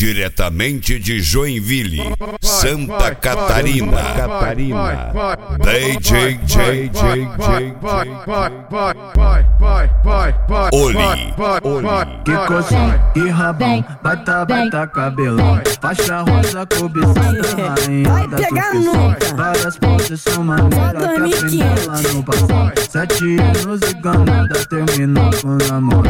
Diretamente de Joinville, Santa Catarina. Catarina. DJ J Oli. Que cozinha e rabão, bata, bata cabelão. Faixa rosa cobiçada, rainha da turquia. Várias posições maneiras que aprendeu lá no passado. Sete anos e ganada terminou com namoro.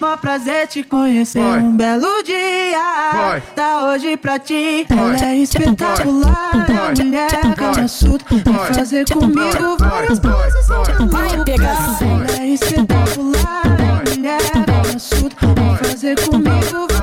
Mó prazer te conhecer. Um belo dia, tá hoje pra ti. Ela é espetacular, mulher calma surda. Vai fazer comigo várias poses. Vai pegar Ela é espetacular, mulher calma surda. Vai fazer comigo várias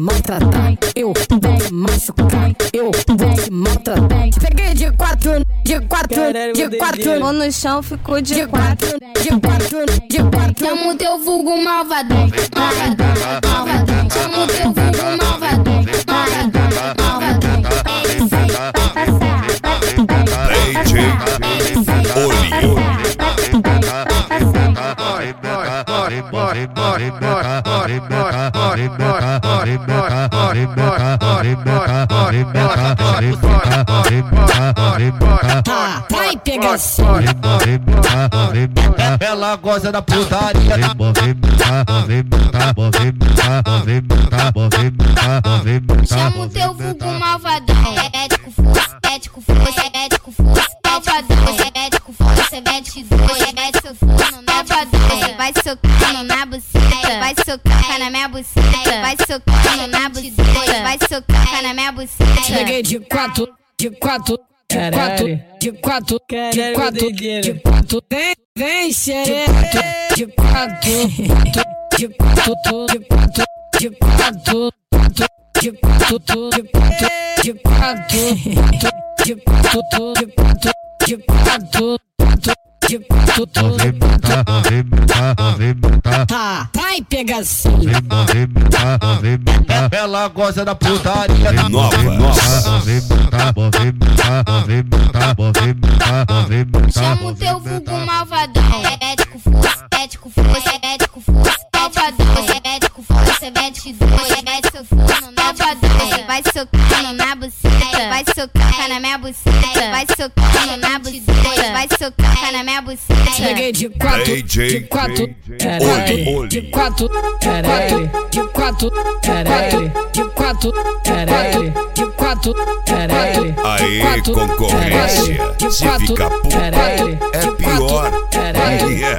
maltratar, eu vou te machucar, eu vou te maltratar. Peguei de quatro, de quatro, de quatro. Ou no chão ficou de De quatro. quatro, de quatro, de quatro. Chama o teu vulgo malvadão, malvadão, malvadão. Chama o teu vulgo malvadão, malvadão, malvadão. DJ Oli. Vai pegação. Ela gosta da putaria. Chama o teu vulgo malvadão. É ético, fosse, ético, fosse, ético, fosse, malvadão. É ético, fosse, é ético, fosse, é ético, fosse. Socar na minha buceta, vai socando na buceta, vai socar na minha buceta. peguei de quatro, de quatro, de quatro, de quatro, de quatro, de quatro. Vem, vem, xereca. De quatro, de quatro, de quatro, de quatro, de quatro, de quatro, de quatro, de quatro, de quatro, de quatro, de quatro, de quatro. Tá, vai pegar sim. Ela gosta da putaria. Nova, nova. Chama o teu vulgo malvadão. Ético força, ético força, ético força. Malvadão, ético força, mete força, mete seu forno na malvadão. Vai socando na buceta, vai socar na minha buceta, vai socando na buceta, buceta. peguei de quatro, de quatro, Oli. de quatro, de quatro, de quatro, de quatro, de quatro, de quatro, Aê, concorrência. Se fica puto, é pior.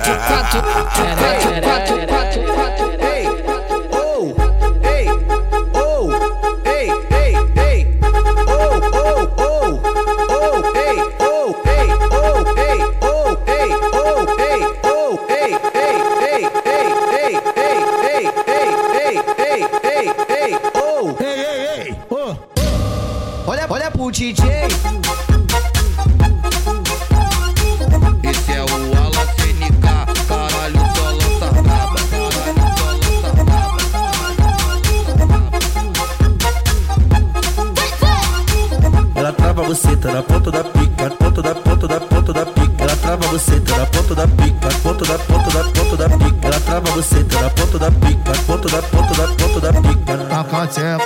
de quatro, de quatro, Ei, Gucci.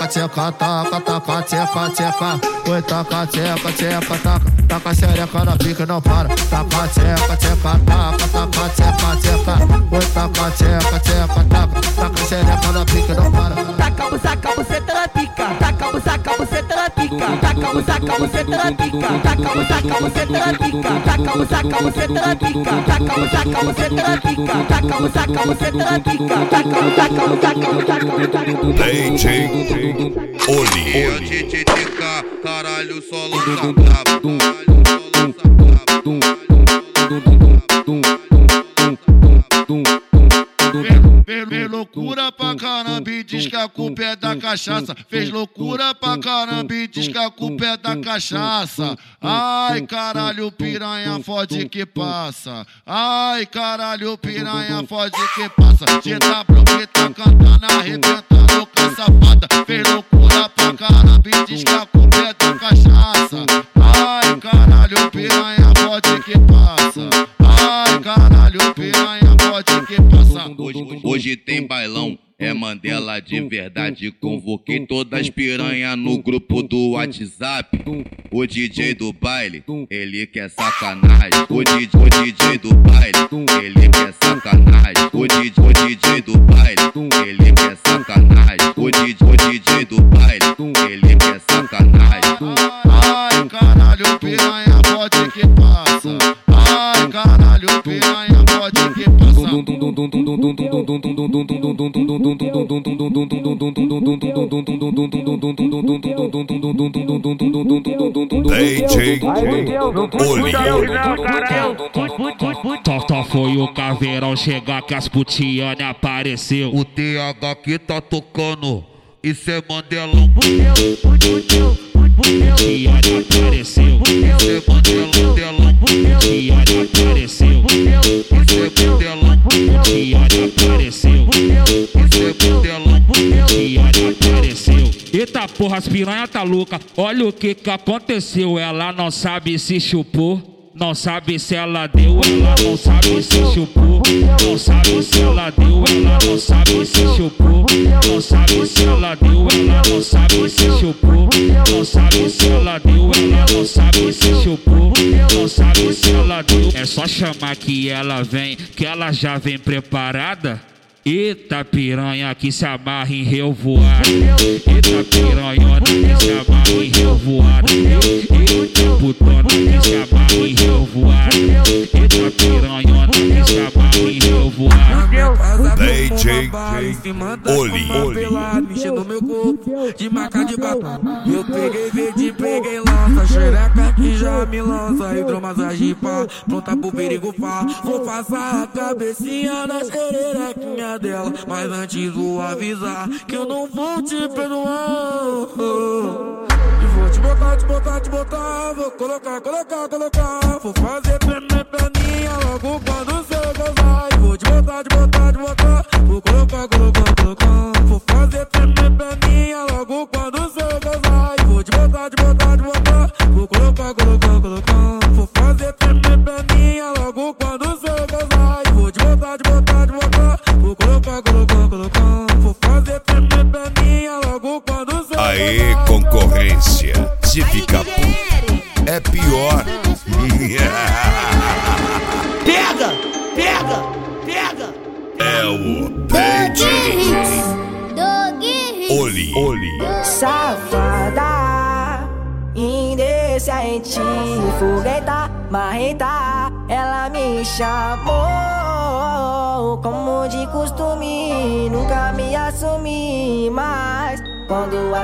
Tcheca, tcheca, taca, taca, tcheca, tcheca. Oi, taca, tcheca, tcheca, taca. Taca xereca na pica, não para. Taca, taca, taca. Oi, taca, tcheca, tcheca, taca. Taca xereca na pica, não para. Taca, busaca, buceta na pica. Taca, busaca, buceta pica, taca o saca, você tá pica, taca o saca, você tá pica, taca o saca, você tá pica, taca o saca, você tá pica, taca o saca, você tá pica, taca o saca, o saca, o saca, o saca. DJ Oli. Olha titica, caralho, só lança brabo, caralho, só lança brabo, caralho, só lança brabo. diz que a culpa é da cachaça. Fez loucura pra caramba e diz que a culpa é da cachaça. Ai, caralho, piranha fode que passa. Ai, caralho, piranha fode que passa. GW que tá, tá cantando, arrebentando com a safada. Fez loucura pra caramba e diz que a culpa é da cachaça. Ai, caralho, piranha fode que passa. Ai, caralho, piranha fode que passa. Hoje, hoje tem bailão é Mandela de verdade, convoquei todas as piranha no grupo do WhatsApp. O DJ do baile, ele quer sacanagem. O DJ, o DJ do baile, ele quer sacanagem. O DJ, o DJ do baile, ele quer sacanagem. O DJ, o DJ do baile, ele quer sacanagem. Só foi o caveirão chegar que as putiane apareceu. O TH que tá tocando, isso é Mandelão. Putiane apareceu, isso é Mandelão, Delão. Putiane apareceu, isso é Mandelão. Putiane apareceu, é Mandelão. Putiane apareceu. Eita porra, as piranha tá louca. Olha o que que aconteceu. Ela não sabe se chupou. Não sabe se ela deu, ela não sabe se chupou. Não sabe se ela deu, ela não sabe se chupou. Não sabe se ela deu, ela não sabe se chupou. Não sabe se ela deu, ela não sabe se chupou. Não sabe se ela deu. É só chamar que ela vem, que ela já vem preparada. Eita piranha que se amarra em revoada. Eita piranhona que se amarra em revoada. Eita putona que se amarra em revoada. Eita piranhona que se amarra em revoada. DJ Oli. Mexendo meu corpo de maca de batom. Eu peguei verde, peguei lança Xereca que já me lança. Hidromassagem pá, pronta pro perigo pá. Vou passar a cabecinha na dela Mas antes vou avisar Que eu não vou te perdoar. E vou te botar, te botar, te botar Vou colocar, colocar, colocar Vou fazer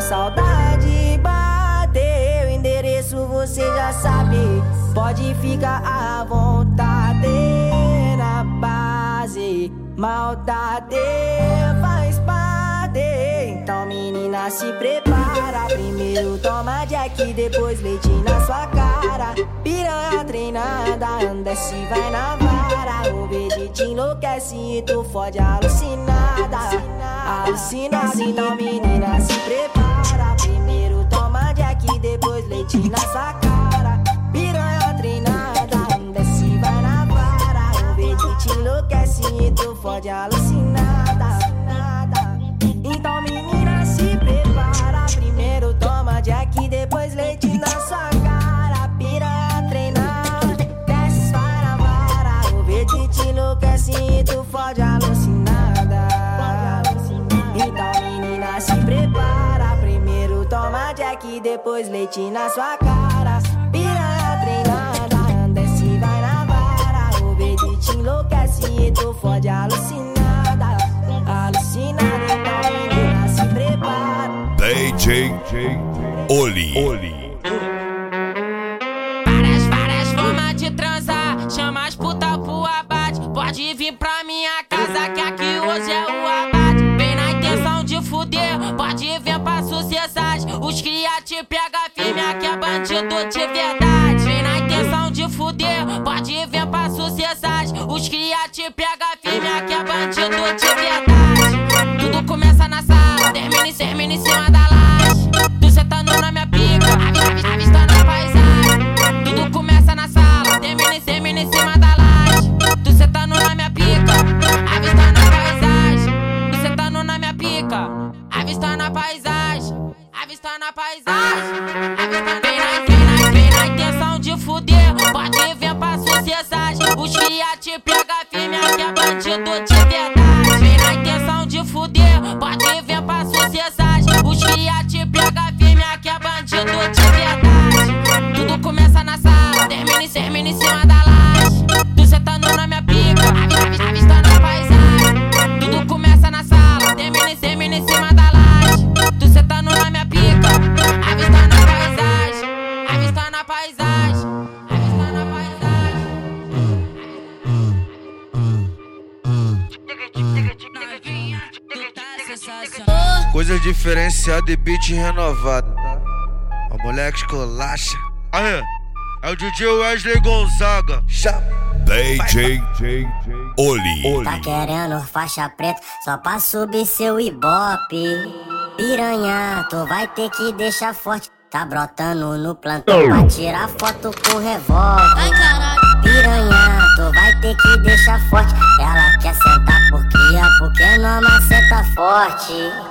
saudade bateu, endereço você já sabe, pode ficar à vontade na base, maldade faz parte. Então, menina, se prepara. Primeiro toma Jack, depois leite na sua cara. Piranha treinada, anda se vai na vara. O verde te enlouquece e tu fode alucinada. Alucinada, então, menina, se prepara. Jack, depois leite na sua cara Piranha treinada, desce vai na vara O verde te enlouquece e tu fode alucinada Alucinada, então menina se prepara DJ Oli. Oli. sucessais. Os cria te pega firme, aqui é bandido de verdade. Tudo começa na sala, termina e termina em cima da laje. Tu sentando tá na minha pica, avistando a paisagem. Tudo começa na sala, termina e termina em cima da laje. Tu sentando tá na minha pica, avistando a paisagem. Tu sentando tá na minha pica, avistando a paisagem. Avistando a paisagem, avistando a paisagem. Pode vir pra sucessagem. Os cria te pega firme, aqui é bandido Coisa diferenciada e beat renovado. O moleque escolacha. Aí, é o DJ Wesley Gonzaga. Chapa. DJ Oli. Tá querendo faixa preta só pra subir seu ibope. Piranha, tu vai ter que deixar forte. Tá brotando no plantão pra tirar foto com revólver. Piranha, tu vai ter que deixar forte. Ela quer sentar por cria, porque não maceta forte.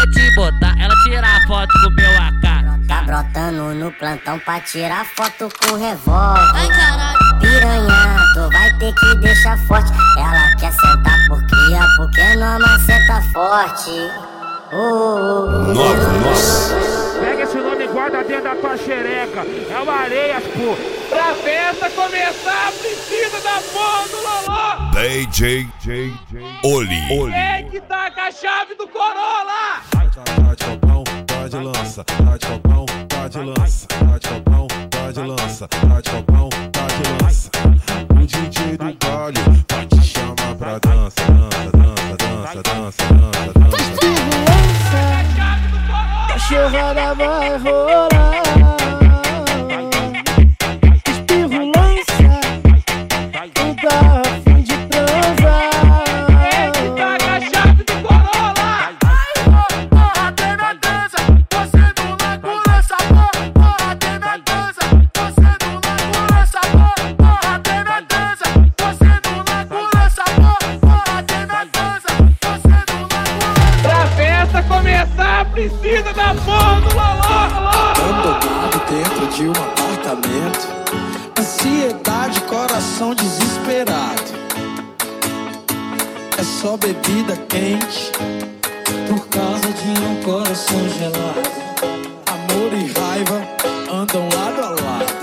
Tá brotando no plantão pra tirar foto com revólver. Ai, caralho. Piranha, tu vai ter que deixar forte. Ela quer sentar por cria, porque não maceta forte. Uh, Nossa, nossa. Pega esse nome e guarda dentro da tua xereca. É uma areia, pô. Pra festa começar, precisa da porra do Loló. DJ Oli. Quem que tá com a chave do Corolla? Tá de copão, tá de lança, tá de copão, tá de lança, tá de copão, tá de lança, tá de copão, tá de lança. O DJ do baile vai te chamar pra dança, dança, dança, dança, dança, dança, dança. Cachorrada vai rolar. Só bebida quente. Por causa de um coração gelado. Amor e raiva andam lado a lado.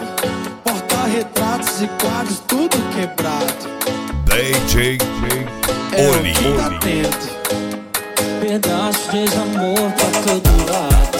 Porta-retratos e quadros, tudo quebrado. DJ É Oli. tá tendo. Pedaço de amor pra todo lado.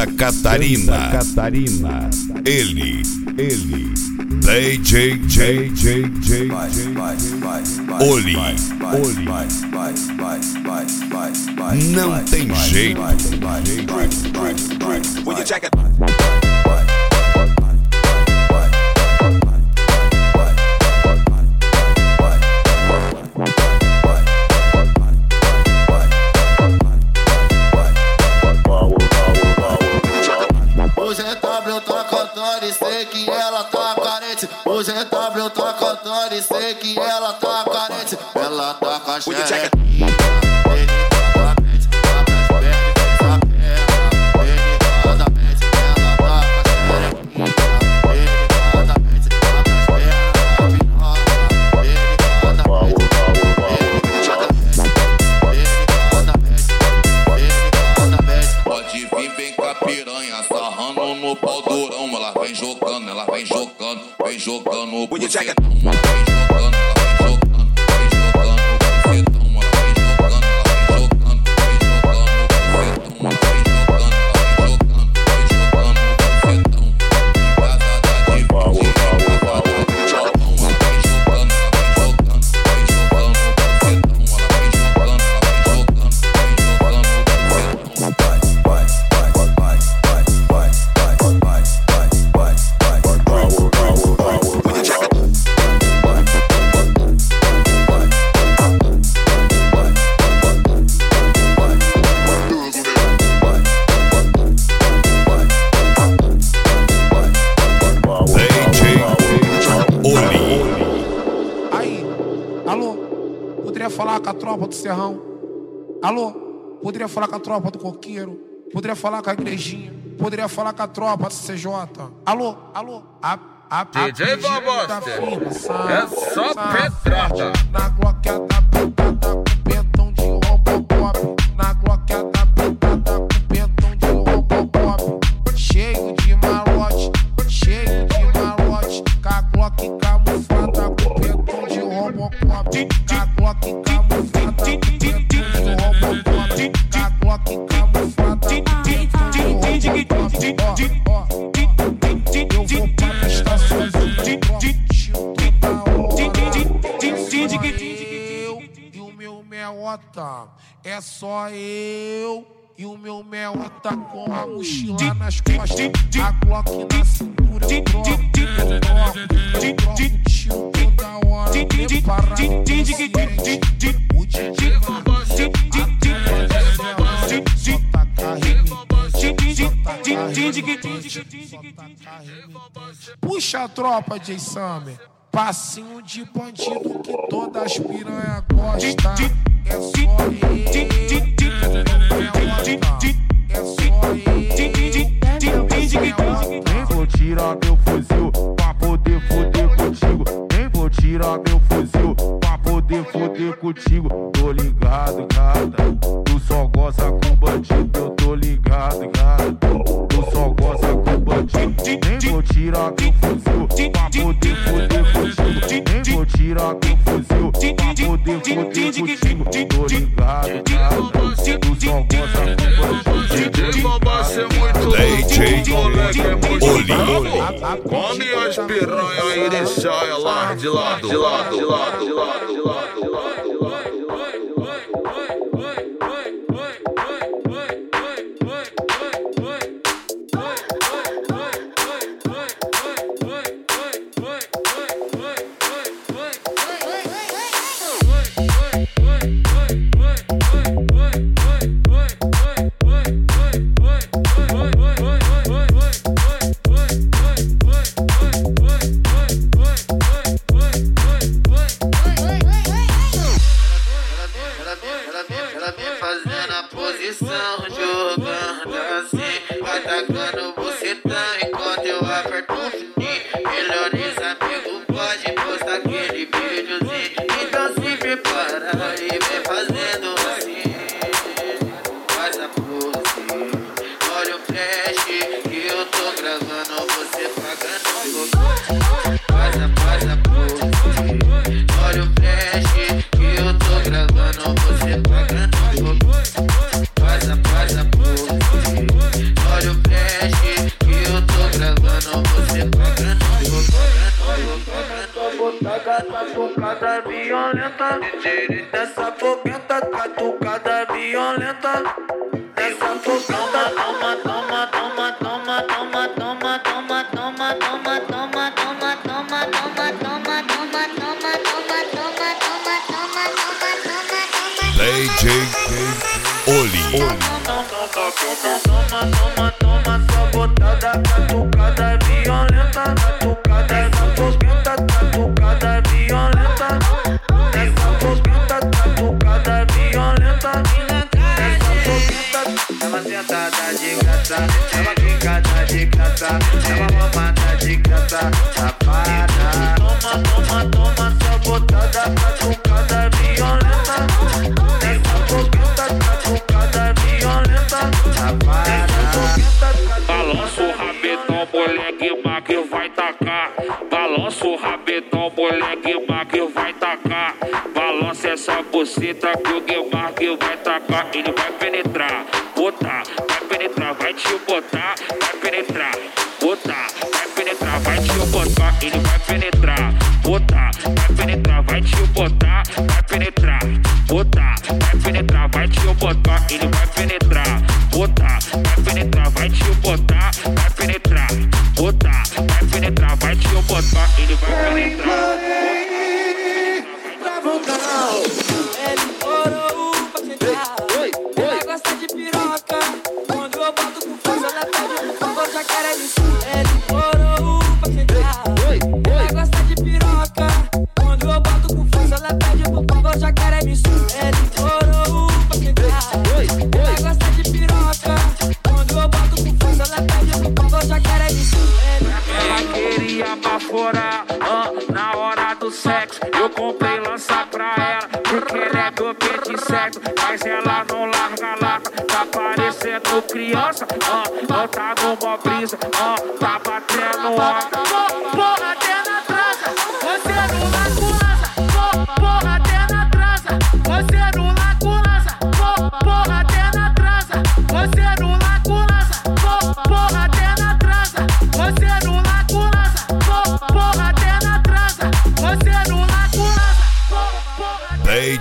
Santa Catarina. Santa Catarina. Ele, ele. DJ J J J Oli. Oli. Não tem jeito. O GW tá cantando e sei que ela tá carente. Ela tá com a xereca. Serrão? Alô, poderia falar com a tropa do Coqueiro? Poderia falar com a igrejinha? Poderia falar com a tropa do CJ? Alô, alô, a, a, a DJ Boboster, sabe? é só pedrada. Na É só eu e o meu meota com a mochila nas costas. A Glock na cintura eu troco, eu troco, eu troco tiro toda hora. Preparado O DJ só taca Puxa a tropa, J. Summer. Passinho de bandido que todas as piranha gostam. É só eu. Nem vou tirar meu fuzil pra poder foder contigo. Nem vou tirar meu fuzil pra poder foder contigo. Tô ligado, gata. Tu só gosta com bandido. Eu tô ligado, gata. Tu só gosta com bandido. Nem vou tirar meu fuzil pra poder vou tirar meu fuzil pra poder foder contigo. Tô ligado, gata. Tu só gosta com bandido. É muito DJ é Oli. Come as piranha e deixa ela de lado, de lado, de lado, de lado, de lado, de lado. safada. Balança o rabetão, moleque magro vai tacar. Balança o rabetão, moleque magro vai tacar. Balança essa buceta que o Guilmar vai tacar. Ele vai penetrar, botar, vai penetrar, vai te botar, vai penetrar, botar, vai penetrar, vai te botar. Ele vai penetrar.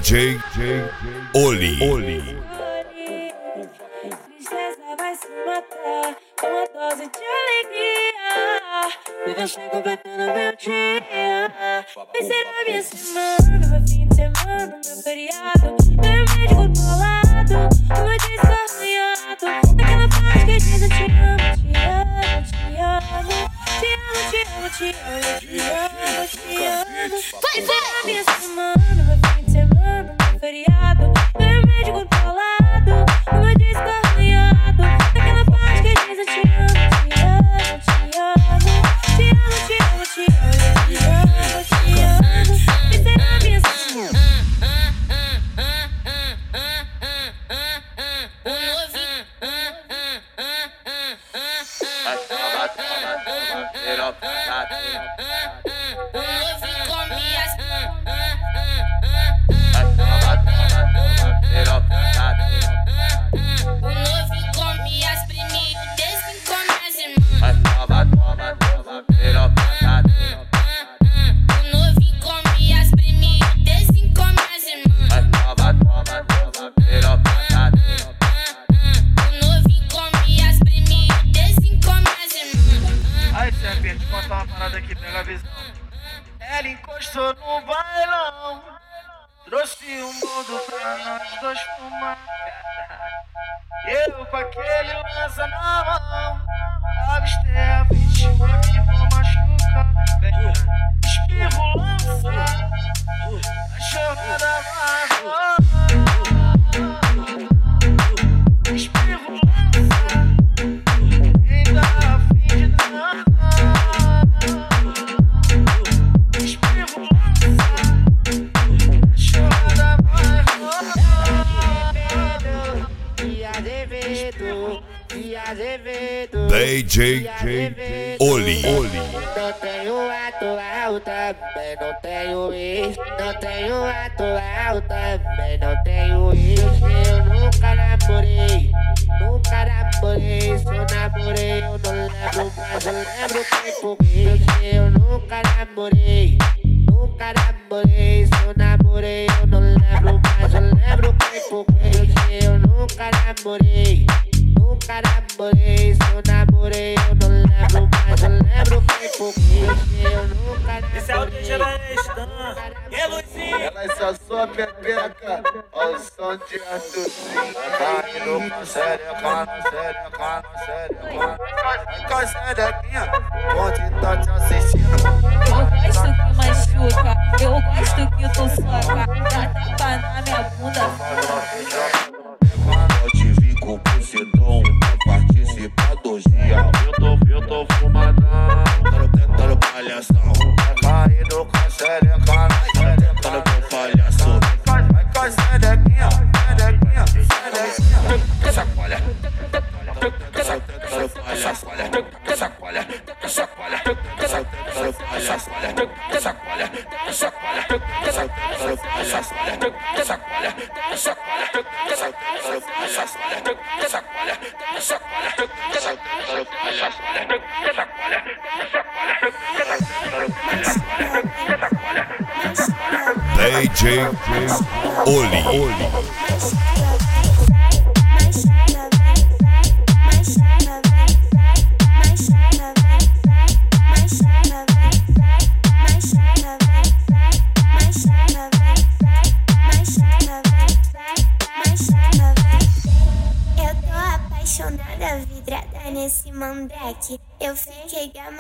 DJ Oli. Oli. matar com Uma dose de alegria E você completando meu dia Mas será minha semana, meu fim de semana, meu feriado Meu médico do lado, uma desarranhado Naquela parte que diz eu te amo, te amo, te amo te amo, te amo, te amo, te amo, te amo. Vai, vai! Será minha semana, meu fim de semana, meu feriado, meu médico do lado, uma disco arranhado. that you, that you, that you, you, E Luizinho? Ela é só sua pepeca, ao som de Arthurzinho. Caindo com xereca, no xereca, no xereca. Com a xerequinha, onde tá te assistindo. Eu gosto que machuca, eu gosto que tu soca. Dá tapa na minha bunda. Eu te vi com o bucetão pra participar do dia. Eu tô, eu tô fumadão, tentando, tentando palhação. Vai caindo com xereca, DJ Oli. Eu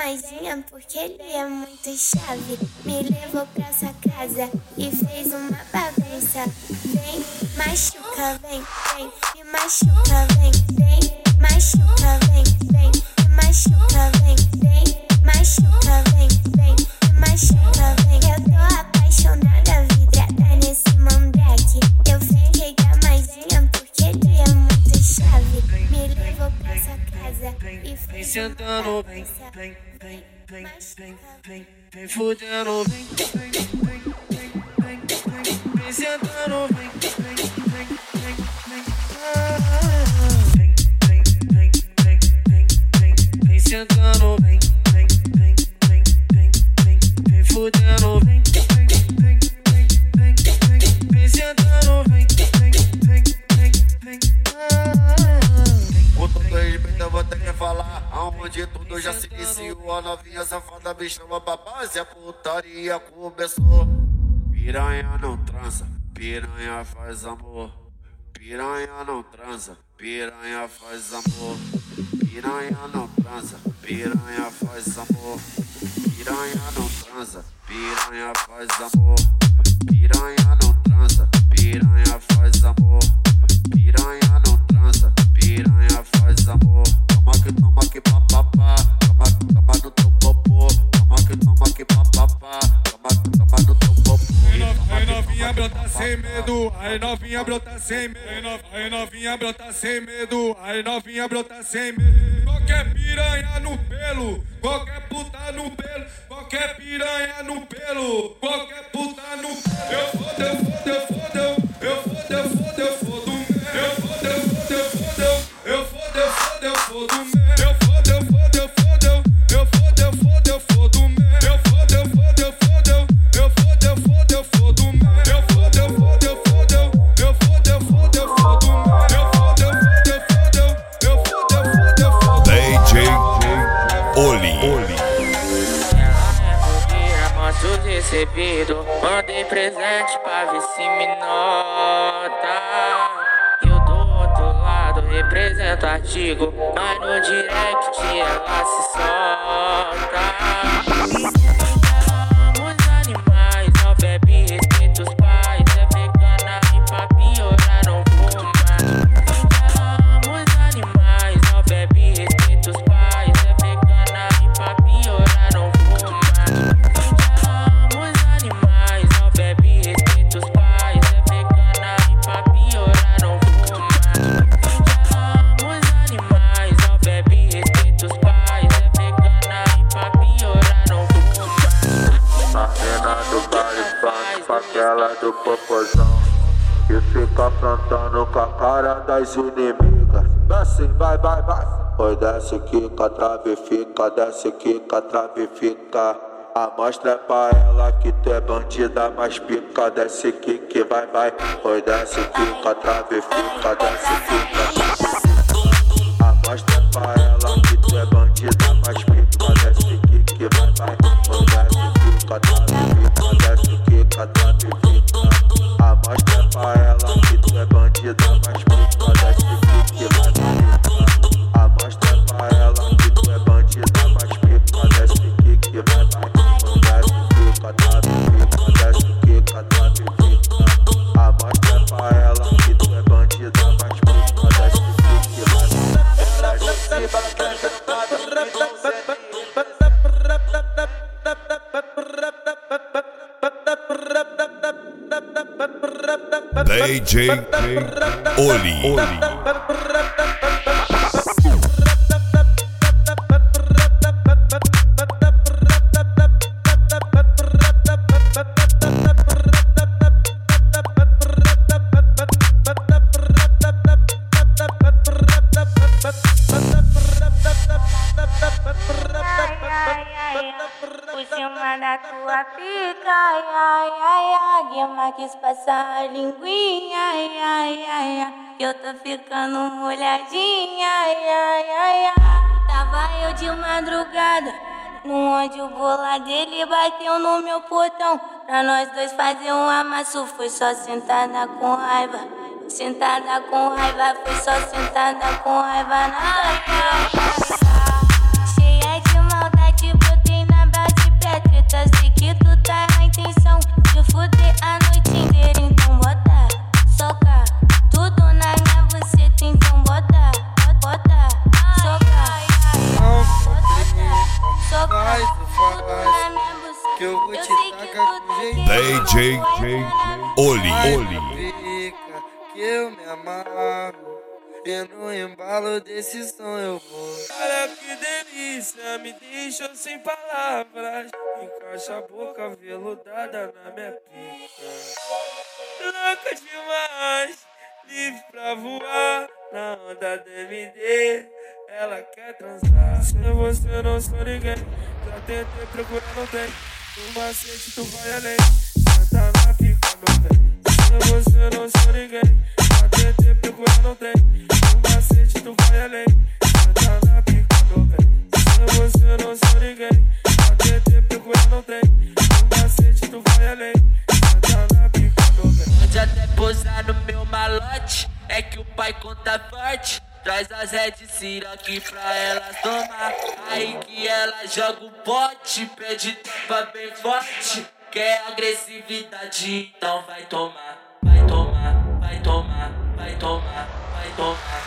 gamadinha porque ele é muito chave. Me levou pra sua casa e fez uma bagunça. Vem, machuca, vem, vem, me machuca, vem, vem, machuca, vem, vem, me machuca, vem, vem, machuca, vem, vem, me machuca, vem. Eu tô apaixonada, vidrada nesse mandrake. Eu fiquei gamadinha porque ele é muito chave. Me levou pra sua casa e fez uma sentando, vem, vem, vem, vem, vem, fudendo, vem, vem, vem, vem, vem, vem, vem sentando, vem, vem, vem, vem, vem, ah, vem, vem, vem, vem, vem, vem, vem sentando, vem, vem, vem, vem, vem, vem, fudendo, vem, falar Aonde tudo já se iniciou A novinha safada me chama pra base A putaria começou. Piranha não transa Piranha faz amor. Piranha não transa Piranha faz amor. Piranha não transa Piranha faz amor. Piranha não transa Piranha faz amor. Piranha não transa Piranha faz amor aí novinha brota sem medo, aí no- aí novinha brota sem medo, aí novinha brota sem medo. Qualquer piranha no pelo, qualquer puta no pelo, qualquer piranha no pelo, qualquer puta no pelo. Eu fodo, eu fodo, eu fodo, presente pra ver se me nota. Eu do outro lado represento artigo Mas no direct ela se solta do popozão E fica plantando com a cara das inimigas Desce, vai, vai, vai Oi, desce, quica, trave, fica Desce, quica, trave, fica Amostra pra ela que tu é bandida, mas pica, desce aqui que vai, vai. Oi, desce, fica, trave, fica, desce, fica. Amostra pra ela DJ Oli. Por cima da tua pica, ai, ai, ai, ai. Guima quis passar a linguinha, ai, ai, ai, ai. Eu tô ficando molhadinha, ai, ai, ai, ai. Tava eu de madrugada, no onde o bola dele bateu no meu portão. Pra nós dois fazer um amasso, foi só sentada com raiva. Sentada com raiva, foi só sentada com raiva na raiva. DJ Oli. Oli. Que eu me amarro. E no embalo desse som eu vou. Olha que delícia, me deixa sem palavras. Encaixa a boca veludada na minha pica. Louca demais, livre pra voar. Na onda do MD, ela quer transar. Sem você não sou ninguém. Já tentei procurar, não tem. No macete tu vai além. Senta na pica, meu bem. Sem você não sou ninguém. Já tentei procurar, não tem. Traz as Red aqui pra elas tomar. Aí que ela joga o pote, pede tampa bem forte. Quer agressividade, então vai tomar, vai tomar, vai tomar, vai tomar, vai tomar.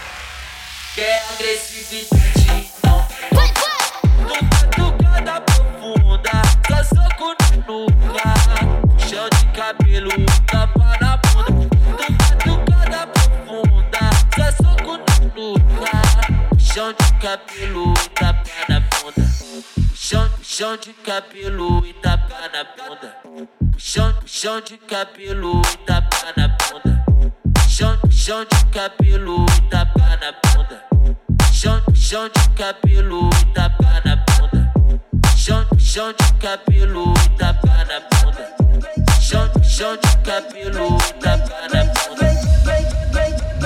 Quer agressividade, então vai tomar. Tucada profunda, só soco no nuca. Chão de cabelo, tapa na bunda. Nuca. Chão de cabelo, tapa na bunda. Chão, chão de cabelo e tapa na bunda. Chão, chão de cabelo e tapa na bunda. Chão, chão de cabelo e tapa na bunda. Chão, chão de cabelo e tapa na bunda. Chão, chão de cabelo e tapa na bunda. Chão, chão de cabelo e tapa na bunda.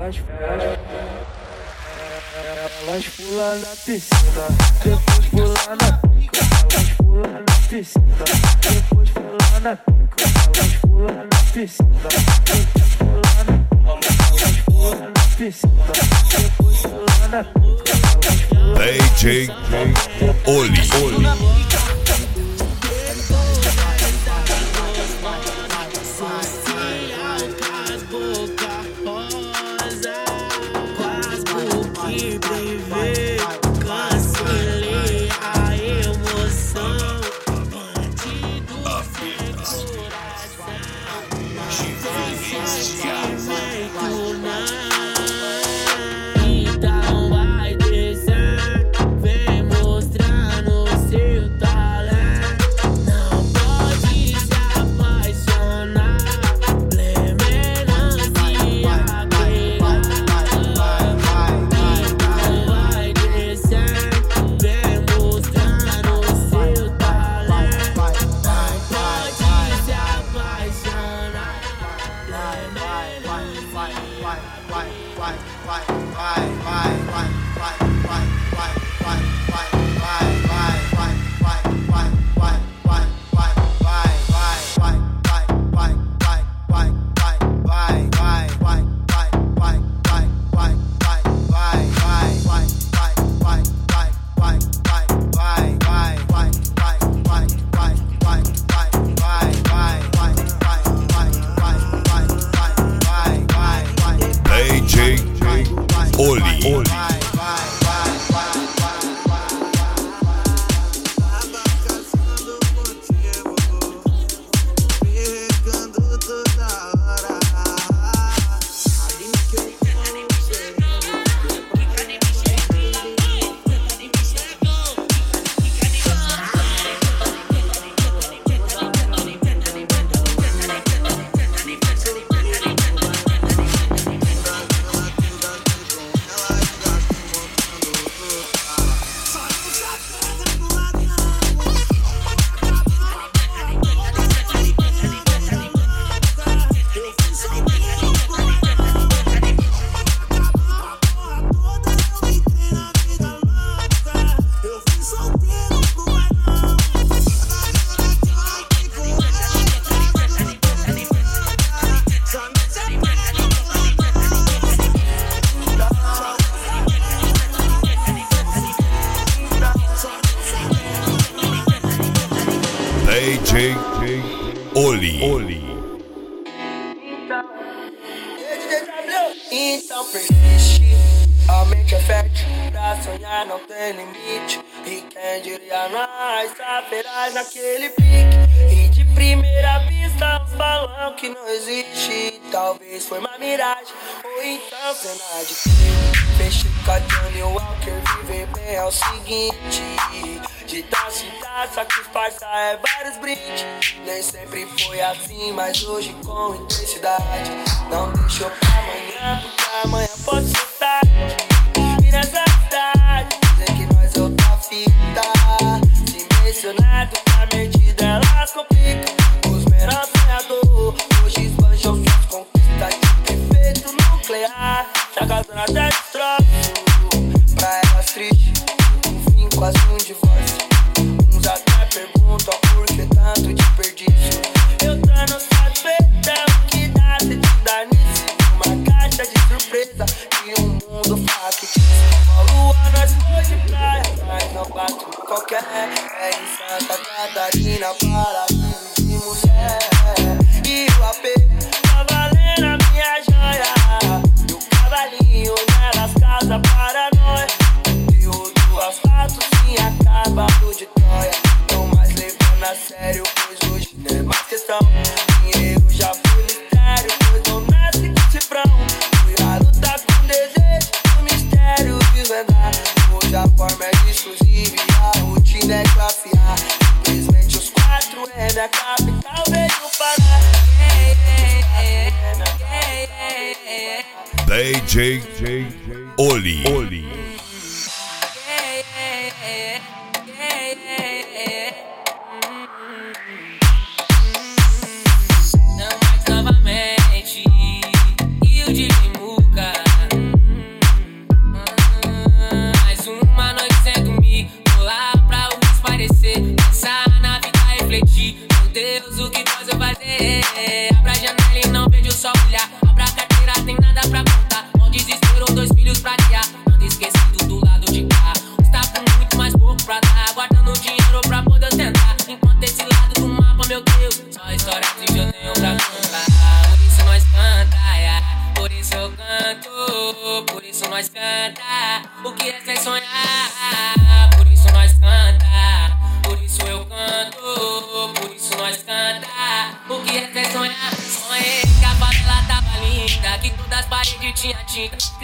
Elas, elas, elas pulam na piscina, depois pulam na pica. Elas pulam na piscina, depois pulam na pica. Elas pulam na piscina, depois pulam na Elas pulam na piscina, depois pulam na pica. DJ Oli. Oli.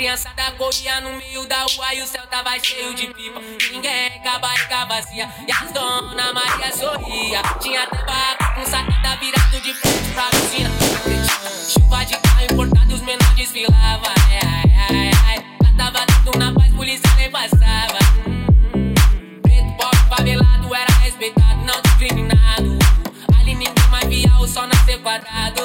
Criançada corria no meio da rua e o céu tava cheio de pipa. Ninguém com a barriga vazia e as dona Maria sorria. Tinha até barraca com sacada virado de frente pra piscina. Chuva de carro importado, os menores desfilavam. Ai, ai, ai, ai. Lá tava tudo na paz, polícia nem passava. Preto, pobre, favelado, era respeitado, não discriminado. Ali ninguém mais via o sol nascer quadrado.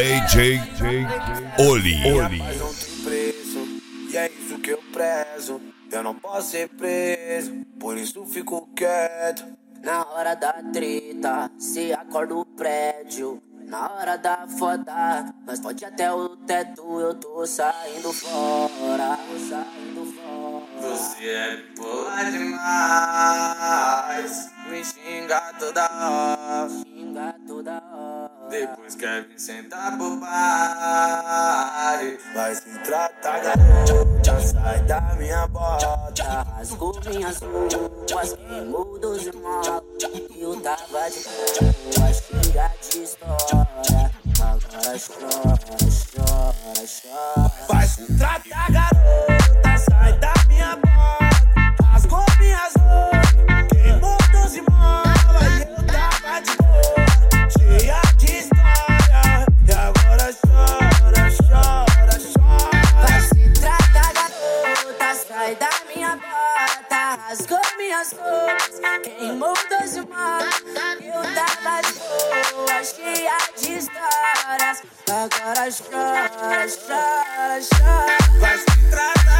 DJ Oli. Mas preço, e é isso que eu prezo. Eu não posso ser preso, por isso fico quieto. Na hora da treta, se acorda o prédio. Na hora da foda, nós pode até o teto, eu tô saindo fora. Tô saindo fora. Você é boa demais, me xinga toda hora. Xinga toda hora. Depois quer vir sentar pro bar. Vai se tratar, garota, sai da minha bota. Minhas roupas, queimou dos irmãos. Eu tava de boa, cheia de história. Agora chora, chora, chora. Vai se tratar, garota, Rasgou minhas roupas, queimou dois irmãos. Eu tava de boa, cheia de histórias. Agora chora, chora, chora. Vai se tratar,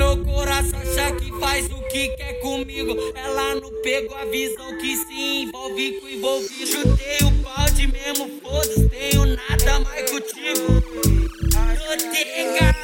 meu coração, acha que faz o que quer comigo. Ela não pegou a visão que se envolve com envolvido. Chutei o balde mesmo, foda-se, tenho nada mais contigo. Notega,